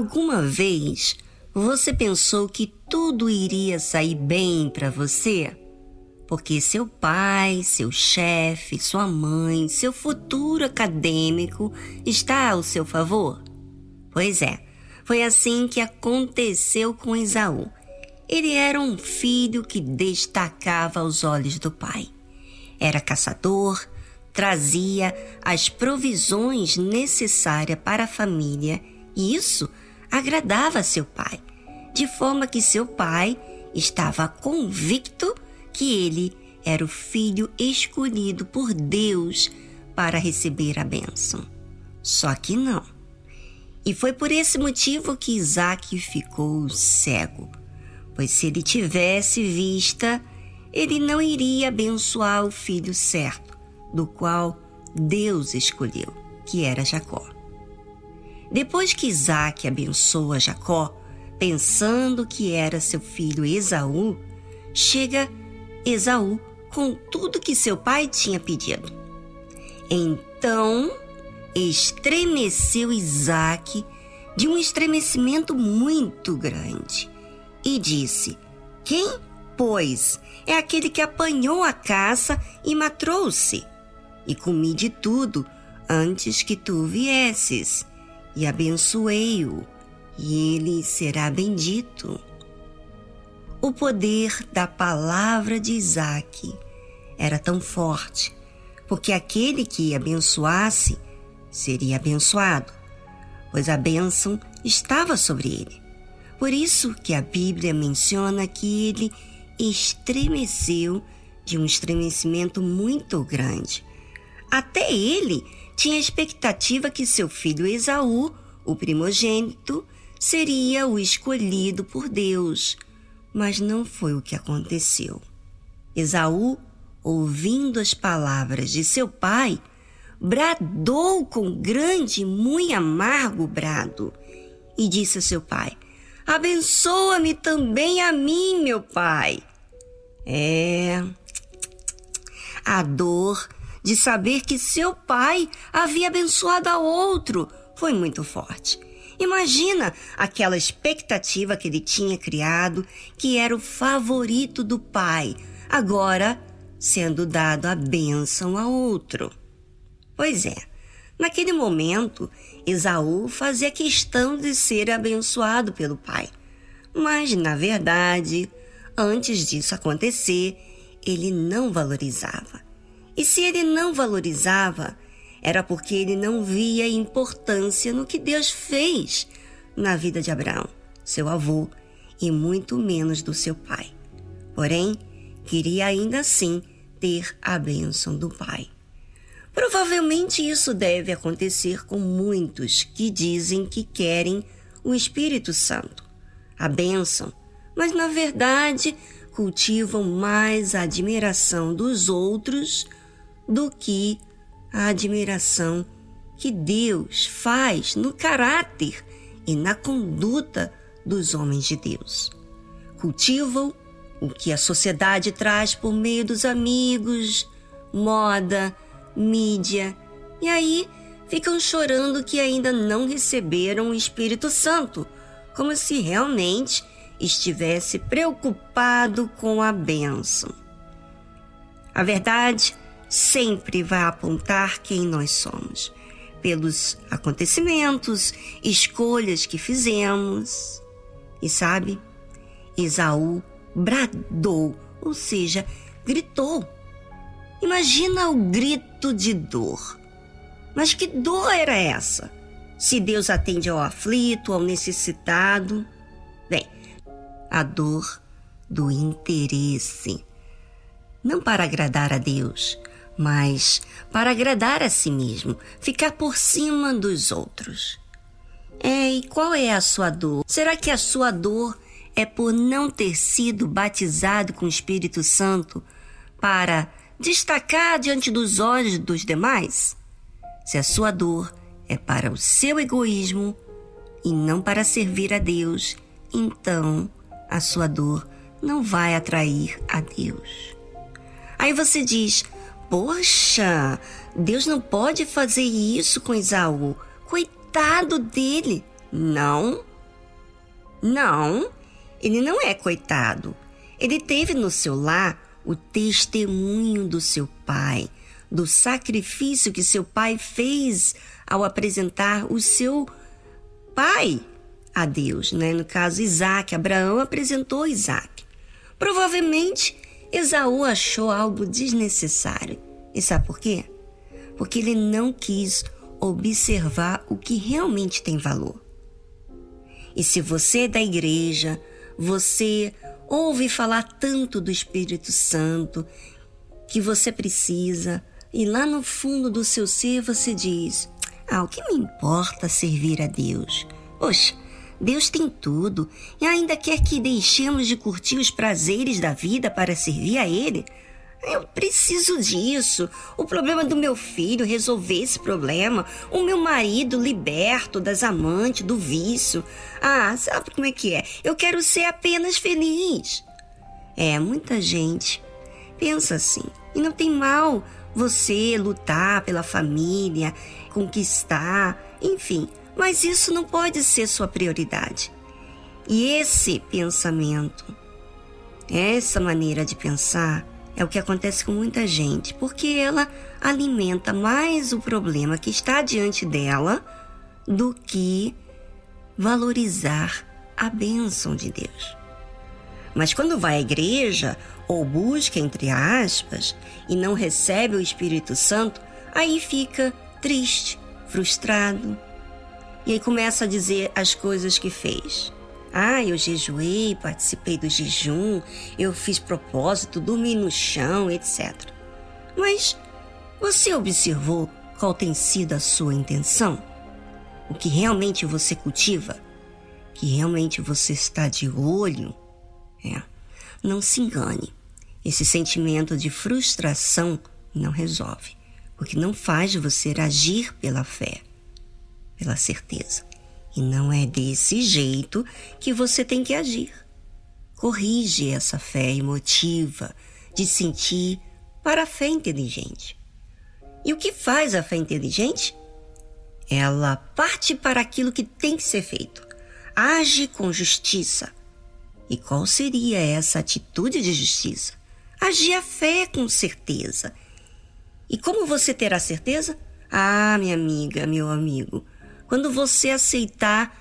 Alguma vez você pensou que tudo iria sair bem para você? Porque seu pai, seu chefe, sua mãe, seu futuro acadêmico está ao seu favor? Pois é, foi assim que aconteceu com Esaú. Ele era um filho que destacava aos olhos do pai. Era caçador, trazia as provisões necessárias para a família e isso agradava seu pai, de forma que seu pai estava convicto que ele era o filho escolhido por Deus para receber a bênção. Só que não. E foi por esse motivo que Isaac ficou cego, pois se ele tivesse vista, ele não iria abençoar o filho certo, do qual Deus escolheu, que era Jacó. Depois que Isaac abençoa Jacó, pensando que era seu filho Esaú, chega Esaú com tudo que seu pai tinha pedido. Então estremeceu Isaac de um estremecimento muito grande e disse: Quem, pois, é aquele que apanhou a caça e matou-se? E comi de tudo antes que tu viesses e abençoei-o, e ele será bendito. O poder da palavra de Isaac era tão forte, porque aquele que abençoasse seria abençoado, pois a bênção estava sobre ele. Por isso que a Bíblia menciona que ele estremeceu de um estremecimento muito grande. Até ele tinha expectativa que seu filho Esaú, o primogênito, seria o escolhido por Deus, mas não foi o que aconteceu. Esaú, ouvindo as palavras de seu pai, bradou com grande muito amargo brado e disse a seu pai: Abençoa-me também a mim, meu pai. É. A dor de saber que seu pai havia abençoado a outro foi muito forte. Imagina aquela expectativa que ele tinha criado, que era o favorito do pai, agora sendo dado a bênção a outro. Pois é, naquele momento, Esaú fazia questão de ser abençoado pelo pai. Mas, na verdade, antes disso acontecer, ele não valorizava. E se ele não valorizava, era porque ele não via importância no que Deus fez na vida de Abraão, seu avô, e muito menos do seu pai. Porém, queria ainda assim ter a bênção do pai. Provavelmente isso deve acontecer com muitos que dizem que querem o Espírito Santo, a bênção, mas na verdade cultivam mais a admiração dos outros do que a admiração que Deus faz no caráter e na conduta dos homens de Deus. Cultivam o que a sociedade traz por meio dos amigos, moda, mídia, e aí ficam chorando que ainda não receberam o Espírito Santo, como se realmente estivesse preocupado com a bênção. A verdade sempre vai apontar quem nós somos, pelos acontecimentos, escolhas que fizemos. E sabe, Esaú bradou, ou seja, gritou. Imagina o grito de dor. Mas que dor era essa? Se Deus atende ao aflito, ao necessitado. Bem, a dor do interesse. Não para agradar a Deus, mas para agradar a si mesmo, ficar por cima dos outros. É, e qual é a sua dor? Será que a sua dor é por não ter sido batizado com o Espírito Santo para destacar diante dos olhos dos demais? Se a sua dor é para o seu egoísmo e não para servir a Deus, então a sua dor não vai atrair a Deus. Aí você diz: Poxa, Deus não pode fazer isso com Esaú. Coitado dele. Não, Não, ele não é coitado. Ele teve no seu lar o testemunho do seu pai, do sacrifício que seu pai fez ao apresentar o seu pai a Deus, né? No caso, Isaac. Abraão apresentou Isaac. Provavelmente, Esaú achou algo desnecessário. E sabe por quê? Porque ele não quis observar o que realmente tem valor. E se você é da igreja, você ouve falar tanto do Espírito Santo que você precisa, e lá no fundo do seu ser você diz: Ah, o que me importa servir a Deus? Poxa, Deus tem tudo e ainda quer que deixemos de curtir os prazeres da vida para servir a Ele. Eu preciso disso. O problema do meu filho, resolver esse problema. O meu marido liberto das amantes, do vício. Ah, sabe como é que é? Eu quero ser apenas feliz. É, muita gente pensa assim. E não tem mal você lutar pela família, conquistar, enfim. Mas isso não pode ser sua prioridade. E esse pensamento, essa maneira de pensar, é o que acontece com muita gente, porque ela alimenta mais o problema que está diante dela do que valorizar a bênção de Deus. Mas quando vai à igreja ou busca, entre aspas, e não recebe o Espírito Santo, aí fica triste, frustrado, e aí começa a dizer as coisas que fez. Ah, eu jejuei, participei do jejum, eu fiz propósito, dormi no chão, etc. Mas você observou qual tem sido a sua intenção? O que realmente você cultiva? Que realmente você está de olho? É. Não se engane. Esse sentimento de frustração não resolve, porque não faz você agir pela fé pela certeza. E não é desse jeito que você tem que agir. Corrige essa fé emotiva de sentir para a fé inteligente. E o que faz a fé inteligente? Ela parte para aquilo que tem que ser feito. Age com justiça. E qual seria essa atitude de justiça? Agir a fé com certeza. E como você terá certeza? Ah, minha amiga, meu amigo, quando você aceitar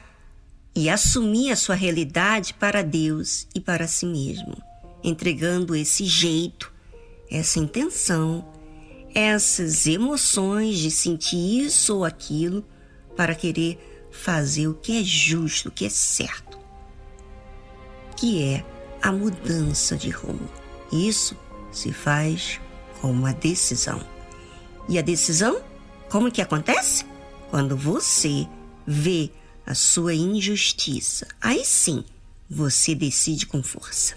e assumir a sua realidade para Deus e para si mesmo, entregando esse jeito, essa intenção, essas emoções de sentir isso ou aquilo para querer fazer o que é justo, o que é certo, que é a mudança de rumo. Isso se faz com uma decisão. E a decisão, como que acontece? Quando você vê a sua injustiça, aí sim você decide com força.